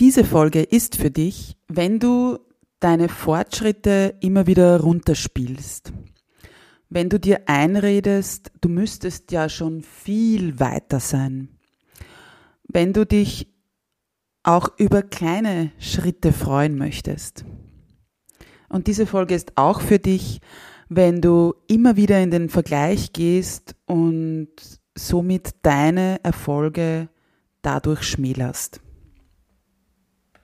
Diese Folge ist für dich, wenn du deine Fortschritte immer wieder runterspielst. Wenn du dir einredest, du müsstest ja schon viel weiter sein. Wenn du dich auch über kleine Schritte freuen möchtest. Und diese Folge ist auch für dich, wenn du immer wieder in den Vergleich gehst und somit deine Erfolge dadurch schmälerst.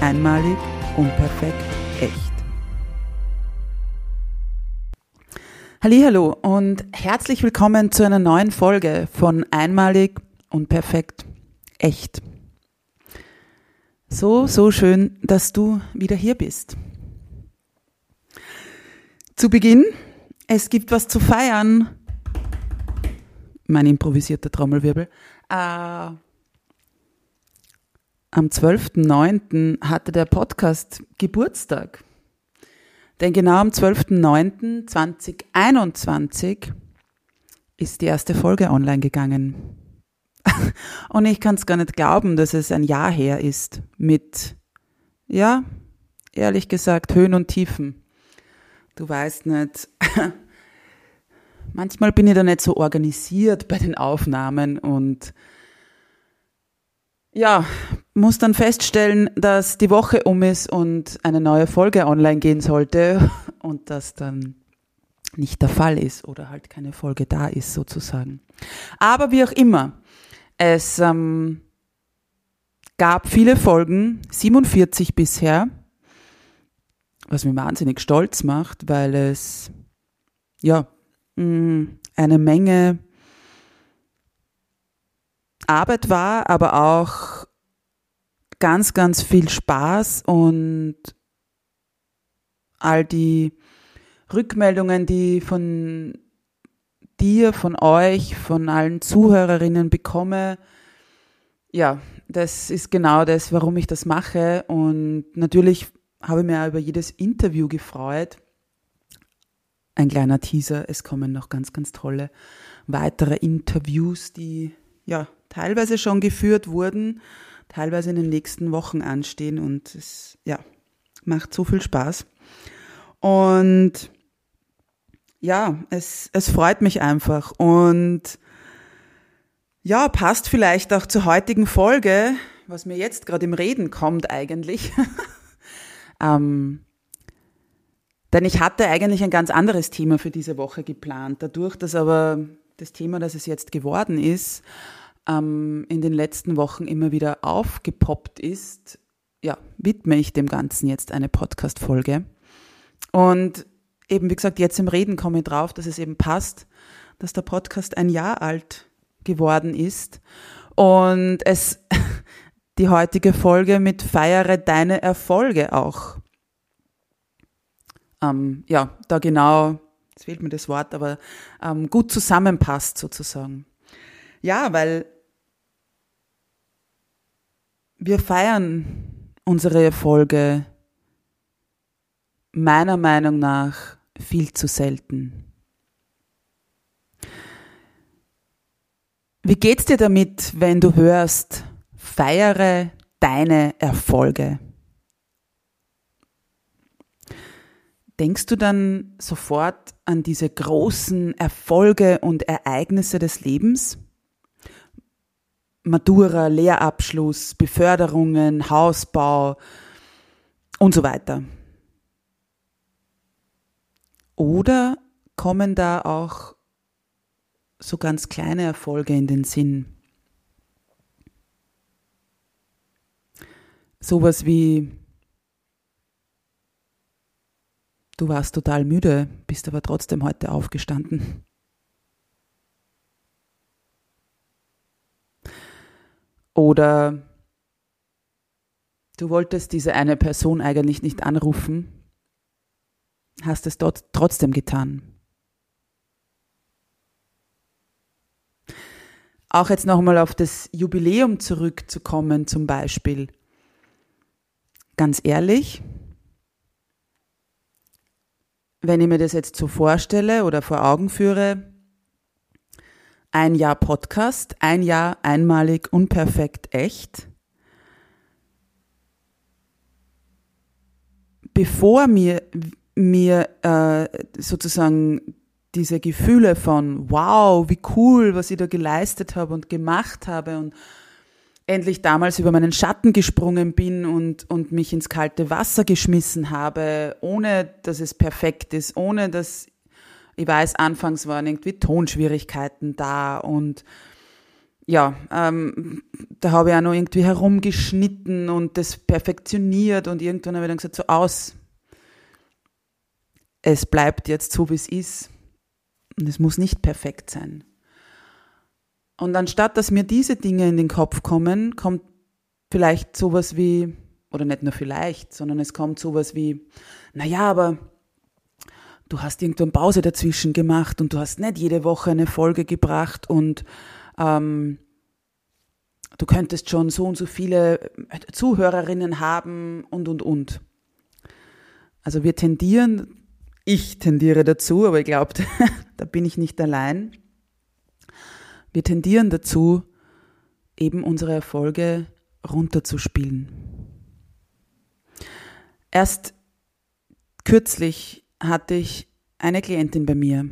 Einmalig, unperfekt, echt. Hallo und herzlich willkommen zu einer neuen Folge von Einmalig, unperfekt, echt. So, so schön, dass du wieder hier bist. Zu Beginn, es gibt was zu feiern. Mein improvisierter Trommelwirbel. Äh, am 12.09. hatte der Podcast Geburtstag. Denn genau am 12.09.2021 ist die erste Folge online gegangen. Und ich kann es gar nicht glauben, dass es ein Jahr her ist mit, ja, ehrlich gesagt, Höhen und Tiefen. Du weißt nicht, manchmal bin ich da nicht so organisiert bei den Aufnahmen und ja, muss dann feststellen, dass die Woche um ist und eine neue Folge online gehen sollte und das dann nicht der Fall ist oder halt keine Folge da ist sozusagen. Aber wie auch immer, es ähm, gab viele Folgen, 47 bisher, was mich wahnsinnig stolz macht, weil es ja Mm, eine Menge Arbeit war, aber auch ganz, ganz viel Spaß und all die Rückmeldungen, die von dir, von euch, von allen Zuhörerinnen bekomme, ja, das ist genau das, warum ich das mache. Und natürlich habe ich auch über jedes Interview gefreut ein kleiner Teaser. Es kommen noch ganz, ganz tolle weitere Interviews, die ja teilweise schon geführt wurden, teilweise in den nächsten Wochen anstehen und es ja macht so viel Spaß. Und ja, es, es freut mich einfach und ja, passt vielleicht auch zur heutigen Folge, was mir jetzt gerade im Reden kommt eigentlich. ähm, denn ich hatte eigentlich ein ganz anderes Thema für diese Woche geplant. Dadurch, dass aber das Thema, das es jetzt geworden ist, ähm, in den letzten Wochen immer wieder aufgepoppt ist, ja, widme ich dem Ganzen jetzt eine Podcast-Folge. Und eben, wie gesagt, jetzt im Reden komme ich drauf, dass es eben passt, dass der Podcast ein Jahr alt geworden ist und es die heutige Folge mit Feiere deine Erfolge auch ähm, ja, da genau, jetzt fehlt mir das Wort, aber ähm, gut zusammenpasst sozusagen. Ja, weil wir feiern unsere Erfolge meiner Meinung nach viel zu selten. Wie geht's dir damit, wenn du hörst, feiere deine Erfolge? Denkst du dann sofort an diese großen Erfolge und Ereignisse des Lebens? Matura, Lehrabschluss, Beförderungen, Hausbau, und so weiter. Oder kommen da auch so ganz kleine Erfolge in den Sinn? Sowas wie, du warst total müde, bist aber trotzdem heute aufgestanden. Oder du wolltest diese eine Person eigentlich nicht anrufen, hast es dort trotzdem getan. Auch jetzt nochmal auf das Jubiläum zurückzukommen zum Beispiel. Ganz ehrlich, wenn ich mir das jetzt so vorstelle oder vor Augen führe, ein Jahr Podcast, ein Jahr einmalig, unperfekt, echt. Bevor mir, mir äh, sozusagen diese Gefühle von, wow, wie cool, was ich da geleistet habe und gemacht habe und endlich damals über meinen Schatten gesprungen bin und, und mich ins kalte Wasser geschmissen habe, ohne dass es perfekt ist, ohne dass ich weiß, anfangs waren irgendwie Tonschwierigkeiten da und ja, ähm, da habe ich auch noch irgendwie herumgeschnitten und das perfektioniert und irgendwann habe ich dann gesagt, so aus, es bleibt jetzt so, wie es ist und es muss nicht perfekt sein. Und anstatt, dass mir diese Dinge in den Kopf kommen, kommt vielleicht sowas wie, oder nicht nur vielleicht, sondern es kommt sowas wie, naja, aber du hast irgendwann Pause dazwischen gemacht und du hast nicht jede Woche eine Folge gebracht und ähm, du könntest schon so und so viele Zuhörerinnen haben und und und. Also wir tendieren, ich tendiere dazu, aber ich glaube, da bin ich nicht allein wir tendieren dazu, eben unsere Erfolge runterzuspielen. Erst kürzlich hatte ich eine Klientin bei mir,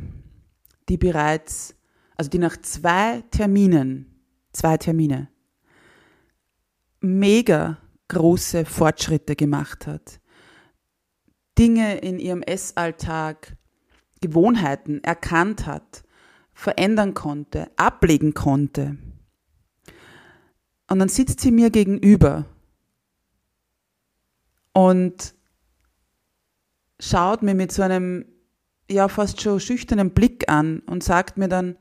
die bereits, also die nach zwei Terminen, zwei Termine, mega große Fortschritte gemacht hat. Dinge in ihrem Essalltag, Gewohnheiten erkannt hat verändern konnte, ablegen konnte. Und dann sitzt sie mir gegenüber und schaut mir mit so einem, ja, fast schon schüchternen Blick an und sagt mir dann,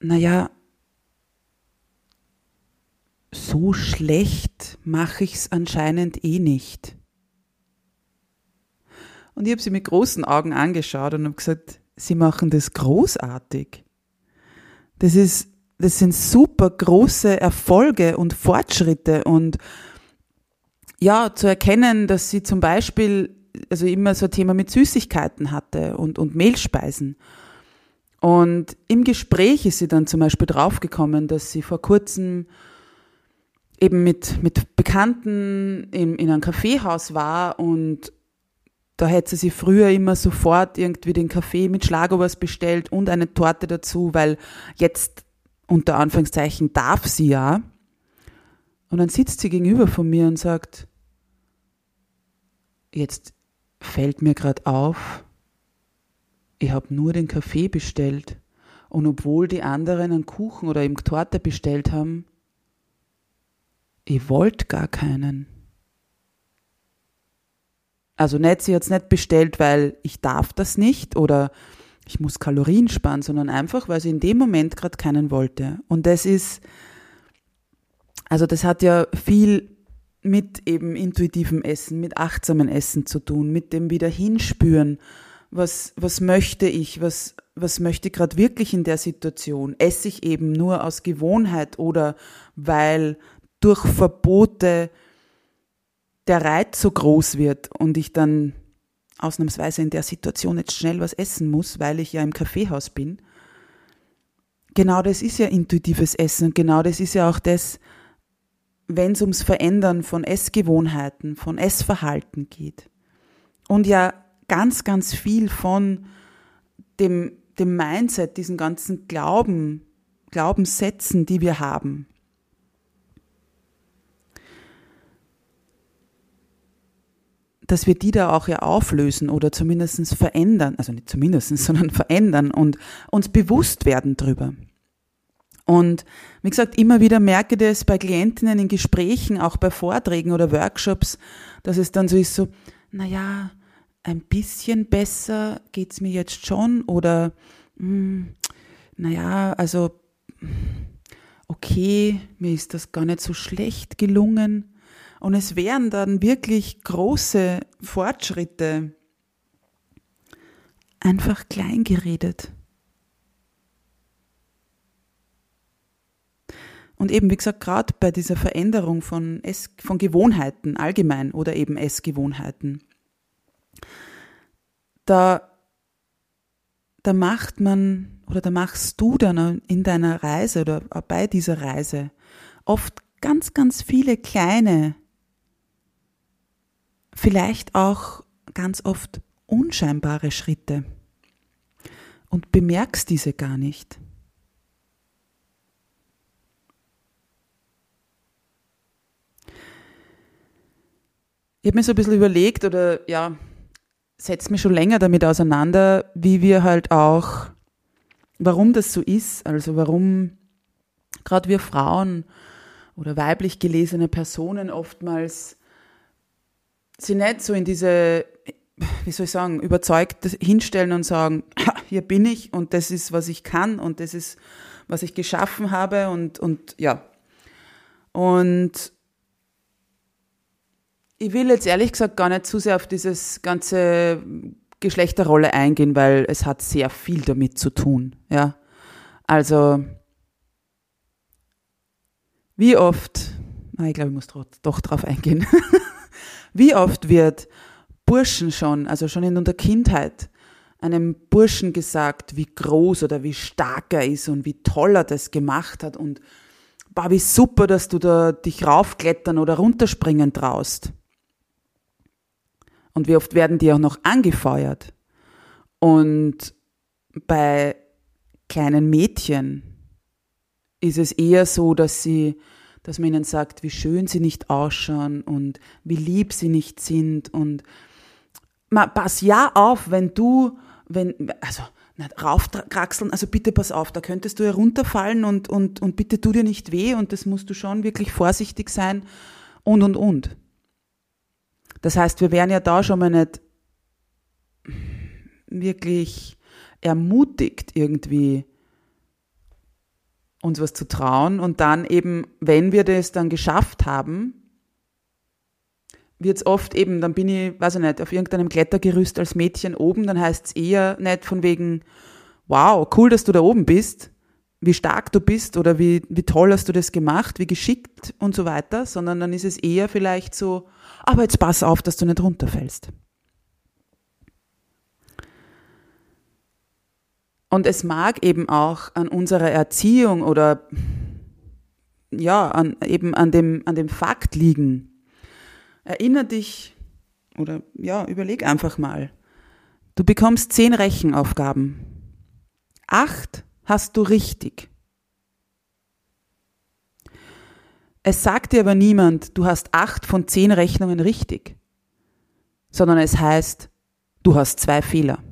naja, so schlecht mache ich es anscheinend eh nicht. Und ich habe sie mit großen Augen angeschaut und habe gesagt, sie machen das großartig. Das ist, das sind super große Erfolge und Fortschritte und ja, zu erkennen, dass sie zum Beispiel, also immer so ein Thema mit Süßigkeiten hatte und, und Mehlspeisen. Und im Gespräch ist sie dann zum Beispiel draufgekommen, dass sie vor kurzem eben mit, mit Bekannten in, in einem Kaffeehaus war und da hätte sie früher immer sofort irgendwie den Kaffee mit Schlagobers bestellt und eine Torte dazu, weil jetzt unter Anführungszeichen darf sie ja. Und dann sitzt sie gegenüber von mir und sagt, jetzt fällt mir gerade auf, ich habe nur den Kaffee bestellt. Und obwohl die anderen einen Kuchen oder eben Torte bestellt haben, ich wollte gar keinen. Also nicht, sie hat es nicht bestellt, weil ich darf das nicht oder ich muss Kalorien sparen, sondern einfach, weil sie in dem Moment gerade keinen wollte. Und das ist, also das hat ja viel mit eben intuitivem Essen, mit achtsamen Essen zu tun, mit dem wieder hinspüren, was, was möchte ich, was, was möchte ich gerade wirklich in der Situation? Esse ich eben nur aus Gewohnheit oder weil durch Verbote der Reiz so groß wird und ich dann ausnahmsweise in der Situation jetzt schnell was essen muss, weil ich ja im Kaffeehaus bin. Genau das ist ja intuitives Essen und genau das ist ja auch das, wenn es ums Verändern von Essgewohnheiten, von Essverhalten geht. Und ja ganz, ganz viel von dem, dem Mindset, diesen ganzen Glauben, Glaubenssätzen, die wir haben. dass wir die da auch ja auflösen oder zumindest verändern, also nicht zumindest, sondern verändern und uns bewusst werden drüber. Und wie gesagt, immer wieder merke das bei Klientinnen in Gesprächen, auch bei Vorträgen oder Workshops, dass es dann so ist, so, naja, ein bisschen besser geht's mir jetzt schon oder, mh, hm, naja, also, okay, mir ist das gar nicht so schlecht gelungen. Und es wären dann wirklich große Fortschritte einfach klein geredet. Und eben, wie gesagt, gerade bei dieser Veränderung von, Ess, von Gewohnheiten allgemein oder eben Essgewohnheiten, da, da macht man oder da machst du dann in deiner Reise oder bei dieser Reise oft ganz, ganz viele kleine, vielleicht auch ganz oft unscheinbare Schritte und bemerkst diese gar nicht. Ich habe mir so ein bisschen überlegt oder ja, setze mich schon länger damit auseinander, wie wir halt auch, warum das so ist, also warum gerade wir Frauen oder weiblich gelesene Personen oftmals sie nicht so in diese, wie soll ich sagen, überzeugt hinstellen und sagen, hier bin ich und das ist, was ich kann und das ist, was ich geschaffen habe und, und ja. Und ich will jetzt ehrlich gesagt gar nicht zu sehr auf dieses ganze Geschlechterrolle eingehen, weil es hat sehr viel damit zu tun, ja. Also, wie oft, na, ich glaube, ich muss doch drauf eingehen. wie oft wird Burschen schon, also schon in der Kindheit, einem Burschen gesagt, wie groß oder wie stark er ist und wie toll er das gemacht hat und bah, wie super, dass du da dich raufklettern oder runterspringen traust. Und wie oft werden die auch noch angefeuert? Und bei kleinen Mädchen ist es eher so, dass sie, dass man ihnen sagt, wie schön sie nicht ausschauen und wie lieb sie nicht sind und pass ja auf, wenn du, wenn, also, nicht raufkraxeln, also bitte pass auf, da könntest du herunterfallen und, und, und bitte tu dir nicht weh und das musst du schon wirklich vorsichtig sein und, und, und. Das heißt, wir wären ja da schon mal nicht wirklich ermutigt, irgendwie uns was zu trauen. Und dann eben, wenn wir das dann geschafft haben, wird es oft eben, dann bin ich, weiß ich nicht, auf irgendeinem Klettergerüst als Mädchen oben, dann heißt es eher nicht von wegen, wow, cool, dass du da oben bist, wie stark du bist oder wie, wie toll hast du das gemacht, wie geschickt und so weiter, sondern dann ist es eher vielleicht so, aber jetzt pass auf, dass du nicht runterfällst. Und es mag eben auch an unserer Erziehung oder ja, an, eben an dem, an dem Fakt liegen. Erinner dich oder ja, überleg einfach mal. Du bekommst zehn Rechenaufgaben. Acht hast du richtig. Es sagt dir aber niemand, du hast acht von zehn Rechnungen richtig, sondern es heißt, du hast zwei Fehler.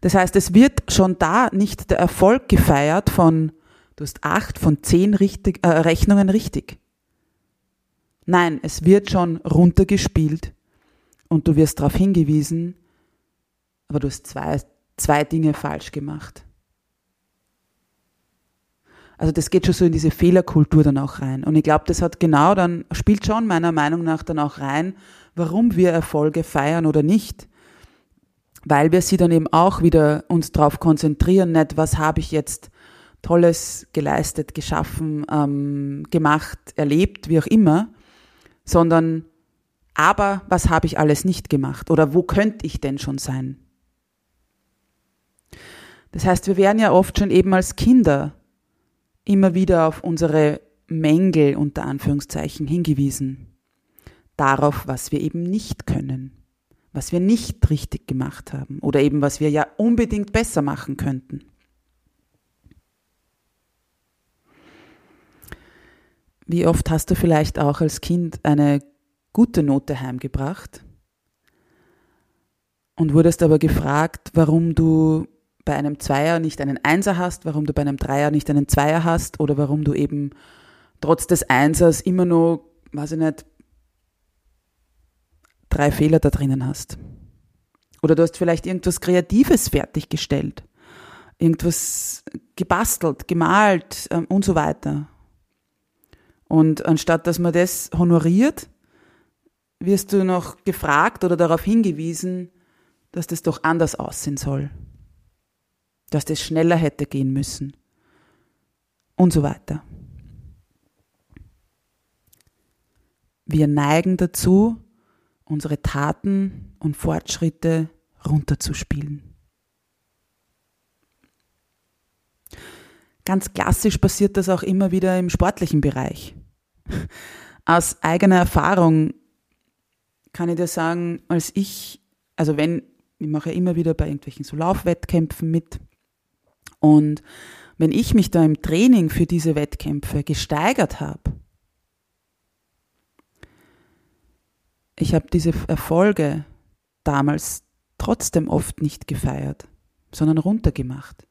Das heißt, es wird schon da nicht der Erfolg gefeiert von, du hast acht von zehn richtig, äh, Rechnungen richtig. Nein, es wird schon runtergespielt und du wirst darauf hingewiesen, aber du hast zwei, zwei Dinge falsch gemacht. Also das geht schon so in diese Fehlerkultur dann auch rein. Und ich glaube, das hat genau dann, spielt schon meiner Meinung nach dann auch rein, warum wir Erfolge feiern oder nicht. Weil wir sie dann eben auch wieder uns darauf konzentrieren, nicht was habe ich jetzt Tolles geleistet, geschaffen, ähm, gemacht, erlebt, wie auch immer, sondern aber was habe ich alles nicht gemacht oder wo könnte ich denn schon sein? Das heißt, wir werden ja oft schon eben als Kinder immer wieder auf unsere Mängel unter Anführungszeichen hingewiesen. Darauf, was wir eben nicht können, was wir nicht richtig gemacht haben oder eben was wir ja unbedingt besser machen könnten. Wie oft hast du vielleicht auch als Kind eine gute Note heimgebracht und wurdest aber gefragt, warum du bei einem Zweier nicht einen Einser hast, warum du bei einem Dreier nicht einen Zweier hast oder warum du eben trotz des Einsers immer nur, weiß ich nicht, drei Fehler da drinnen hast. Oder du hast vielleicht irgendwas Kreatives fertiggestellt, irgendwas gebastelt, gemalt ähm, und so weiter. Und anstatt dass man das honoriert, wirst du noch gefragt oder darauf hingewiesen, dass das doch anders aussehen soll. Dass das schneller hätte gehen müssen. Und so weiter. Wir neigen dazu, unsere Taten und Fortschritte runterzuspielen. Ganz klassisch passiert das auch immer wieder im sportlichen Bereich. Aus eigener Erfahrung kann ich dir sagen, als ich, also wenn, ich mache ja immer wieder bei irgendwelchen so Laufwettkämpfen mit und wenn ich mich da im Training für diese Wettkämpfe gesteigert habe, ich habe diese Erfolge damals trotzdem oft nicht gefeiert, sondern runtergemacht,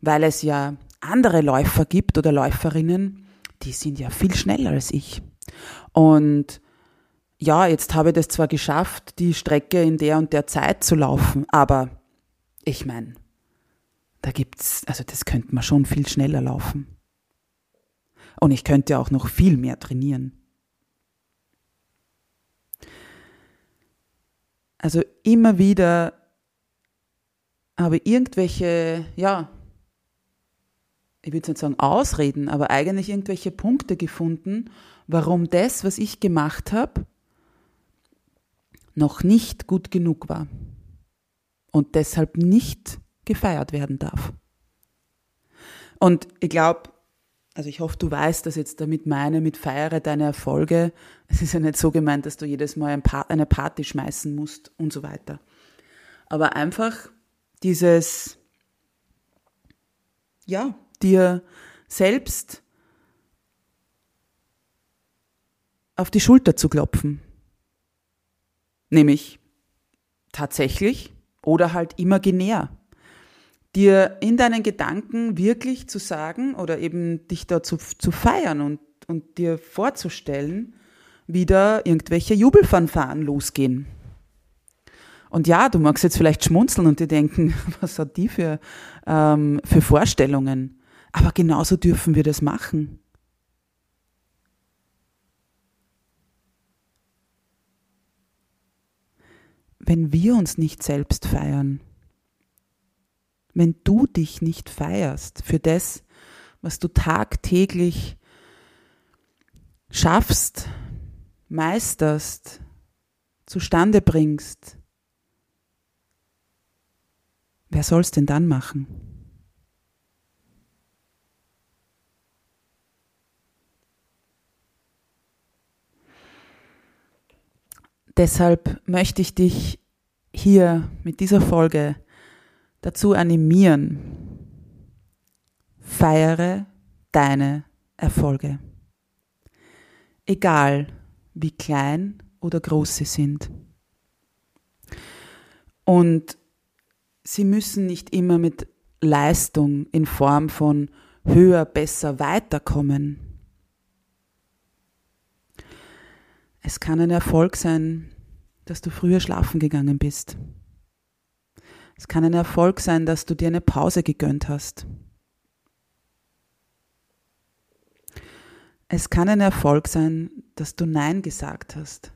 weil es ja andere Läufer gibt oder Läuferinnen, die sind ja viel schneller als ich. Und ja, jetzt habe ich das zwar geschafft, die Strecke in der und der Zeit zu laufen, aber ich meine, da gibt's, also das könnte man schon viel schneller laufen. Und ich könnte auch noch viel mehr trainieren. Also immer wieder habe ich irgendwelche, ja, ich würde nicht sagen Ausreden, aber eigentlich irgendwelche Punkte gefunden, warum das, was ich gemacht habe, noch nicht gut genug war und deshalb nicht gefeiert werden darf. Und ich glaube, also ich hoffe, du weißt, dass jetzt damit meine, mit feiere deine Erfolge. Es ist ja nicht so gemeint, dass du jedes Mal eine Party schmeißen musst und so weiter. Aber einfach dieses, ja, dir selbst auf die Schulter zu klopfen. Nämlich tatsächlich oder halt imaginär. Dir in deinen Gedanken wirklich zu sagen oder eben dich dazu zu feiern und, und dir vorzustellen, wie da irgendwelche Jubelfanfaren losgehen. Und ja, du magst jetzt vielleicht schmunzeln und dir denken, was hat die für, ähm, für Vorstellungen? Aber genauso dürfen wir das machen. Wenn wir uns nicht selbst feiern, wenn du dich nicht feierst für das, was du tagtäglich schaffst, meisterst, zustande bringst, wer soll es denn dann machen? Deshalb möchte ich dich hier mit dieser Folge dazu animieren, feiere deine Erfolge. Egal wie klein oder groß sie sind. Und sie müssen nicht immer mit Leistung in Form von höher, besser, weiterkommen. Es kann ein Erfolg sein, dass du früher schlafen gegangen bist. Es kann ein Erfolg sein, dass du dir eine Pause gegönnt hast. Es kann ein Erfolg sein, dass du Nein gesagt hast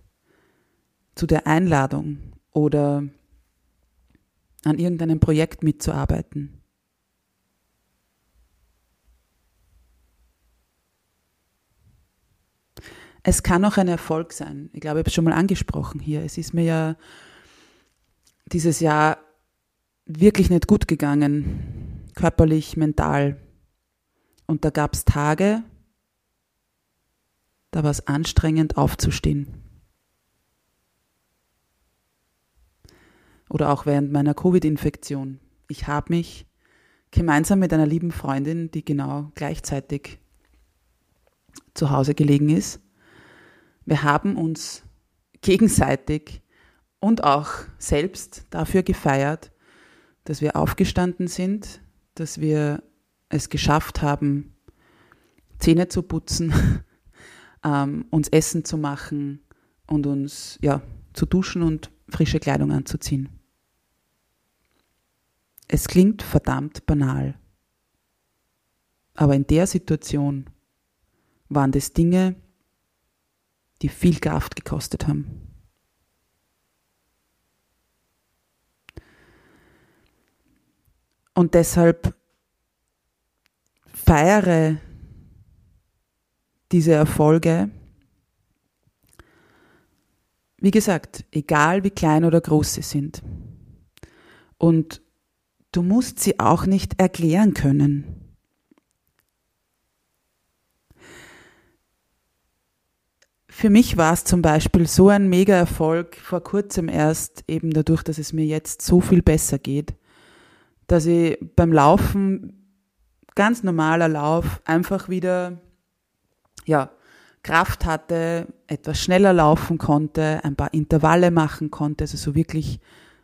zu der Einladung oder an irgendeinem Projekt mitzuarbeiten. Es kann auch ein Erfolg sein. Ich glaube, ich habe es schon mal angesprochen hier. Es ist mir ja dieses Jahr wirklich nicht gut gegangen, körperlich, mental. Und da gab es Tage, da war es anstrengend aufzustehen. Oder auch während meiner Covid-Infektion. Ich habe mich gemeinsam mit einer lieben Freundin, die genau gleichzeitig zu Hause gelegen ist. Wir haben uns gegenseitig und auch selbst dafür gefeiert, dass wir aufgestanden sind, dass wir es geschafft haben, Zähne zu putzen, ähm, uns Essen zu machen und uns ja, zu duschen und frische Kleidung anzuziehen. Es klingt verdammt banal, aber in der Situation waren das Dinge, die viel Kraft gekostet haben. Und deshalb feiere diese Erfolge. Wie gesagt, egal wie klein oder groß sie sind. Und du musst sie auch nicht erklären können. Für mich war es zum Beispiel so ein Mega-Erfolg vor kurzem erst, eben dadurch, dass es mir jetzt so viel besser geht, dass ich beim Laufen, ganz normaler Lauf, einfach wieder, ja, Kraft hatte, etwas schneller laufen konnte, ein paar Intervalle machen konnte, also so wirklich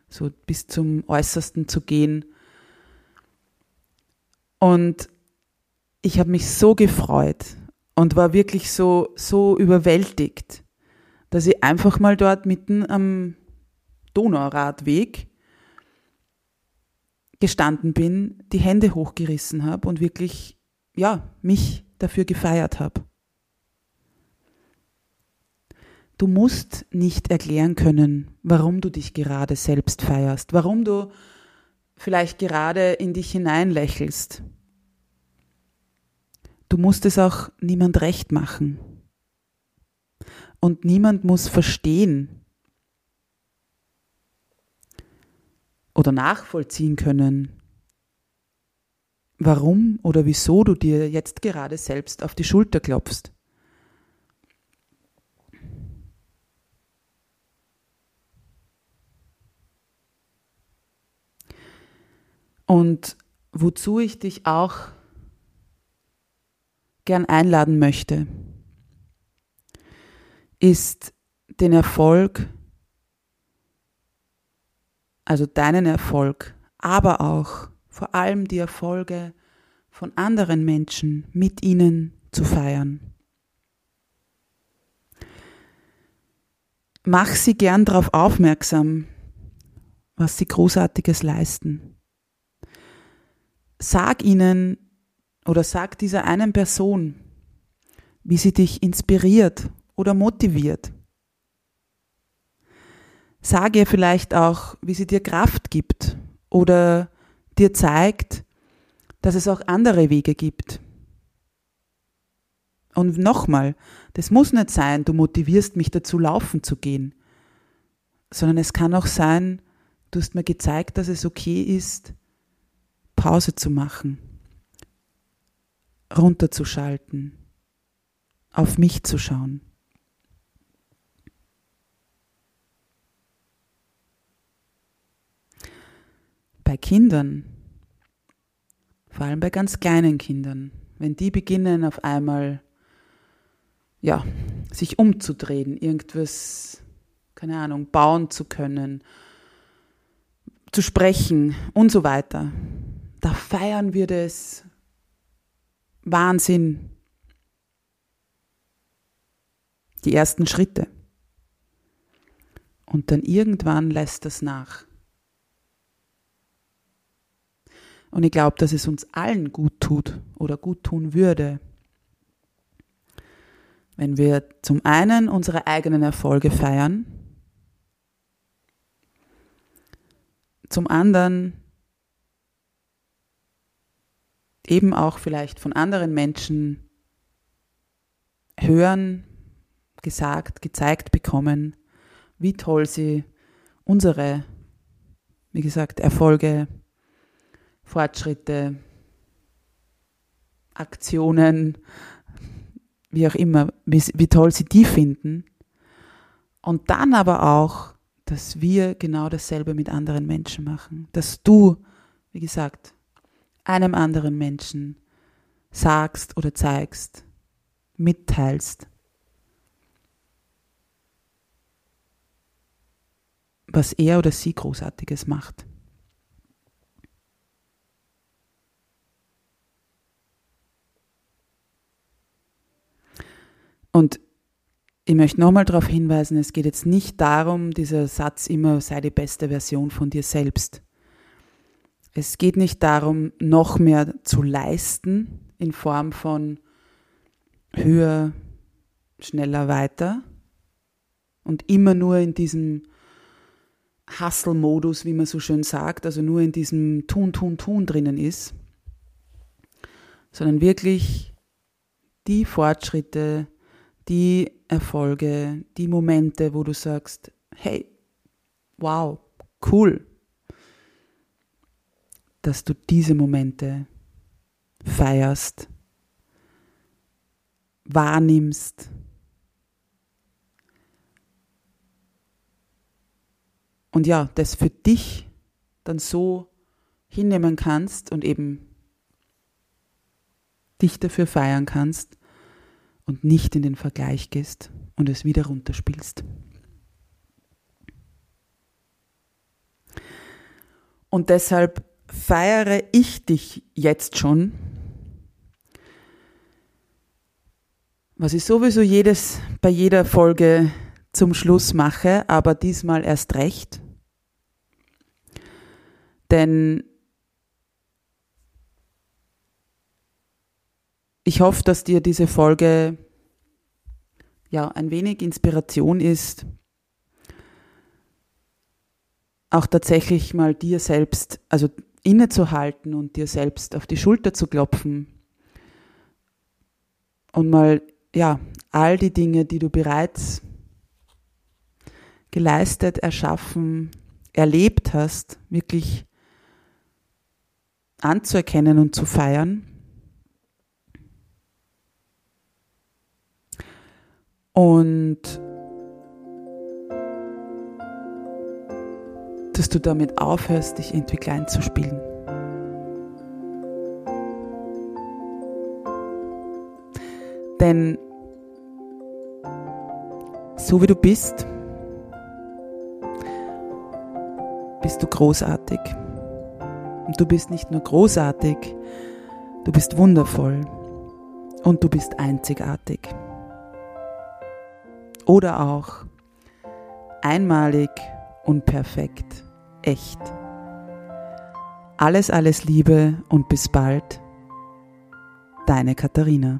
so bis zum Äußersten zu gehen. Und ich habe mich so gefreut und war wirklich so, so überwältigt, dass ich einfach mal dort mitten am Donauradweg gestanden bin, die Hände hochgerissen habe und wirklich, ja, mich dafür gefeiert habe. Du musst nicht erklären können, warum du dich gerade selbst feierst, warum du vielleicht gerade in dich hineinlächelst. Du musst es auch niemand recht machen. Und niemand muss verstehen, oder nachvollziehen können, warum oder wieso du dir jetzt gerade selbst auf die Schulter klopfst. Und wozu ich dich auch gern einladen möchte, ist den Erfolg also deinen Erfolg, aber auch vor allem die Erfolge von anderen Menschen mit ihnen zu feiern. Mach sie gern darauf aufmerksam, was sie großartiges leisten. Sag ihnen oder sag dieser einen Person, wie sie dich inspiriert oder motiviert. Sag ihr vielleicht auch, wie sie dir Kraft gibt oder dir zeigt, dass es auch andere Wege gibt. Und nochmal, das muss nicht sein, du motivierst mich dazu, laufen zu gehen, sondern es kann auch sein, du hast mir gezeigt, dass es okay ist, Pause zu machen, runterzuschalten, auf mich zu schauen. bei Kindern, vor allem bei ganz kleinen Kindern, wenn die beginnen auf einmal, ja, sich umzudrehen, irgendwas, keine Ahnung, bauen zu können, zu sprechen und so weiter, da feiern wir das Wahnsinn. Die ersten Schritte. Und dann irgendwann lässt das nach. Und ich glaube, dass es uns allen gut tut oder gut tun würde, wenn wir zum einen unsere eigenen Erfolge feiern, zum anderen eben auch vielleicht von anderen Menschen hören, gesagt, gezeigt bekommen, wie toll sie unsere, wie gesagt, Erfolge Fortschritte, Aktionen, wie auch immer, wie, wie toll sie die finden. Und dann aber auch, dass wir genau dasselbe mit anderen Menschen machen. Dass du, wie gesagt, einem anderen Menschen sagst oder zeigst, mitteilst, was er oder sie großartiges macht. Und ich möchte nochmal darauf hinweisen, es geht jetzt nicht darum, dieser Satz immer sei die beste Version von dir selbst. Es geht nicht darum, noch mehr zu leisten in Form von höher, schneller, weiter und immer nur in diesem Hustle-Modus, wie man so schön sagt, also nur in diesem Tun, Tun, Tun drinnen ist, sondern wirklich die Fortschritte, die Erfolge, die Momente, wo du sagst, hey, wow, cool, dass du diese Momente feierst, wahrnimmst. Und ja, das für dich dann so hinnehmen kannst und eben dich dafür feiern kannst und nicht in den Vergleich gehst und es wieder runterspielst. Und deshalb feiere ich dich jetzt schon, was ich sowieso jedes, bei jeder Folge zum Schluss mache, aber diesmal erst recht. Denn ich hoffe, dass dir diese Folge ja ein wenig Inspiration ist, auch tatsächlich mal dir selbst, also innezuhalten und dir selbst auf die Schulter zu klopfen und mal, ja, all die Dinge, die du bereits geleistet, erschaffen, erlebt hast, wirklich anzuerkennen und zu feiern. Und dass du damit aufhörst, dich irgendwie klein zu spielen. Denn so wie du bist, bist du großartig. Und du bist nicht nur großartig, du bist wundervoll und du bist einzigartig. Oder auch einmalig und perfekt echt. Alles, alles Liebe und bis bald. Deine Katharina.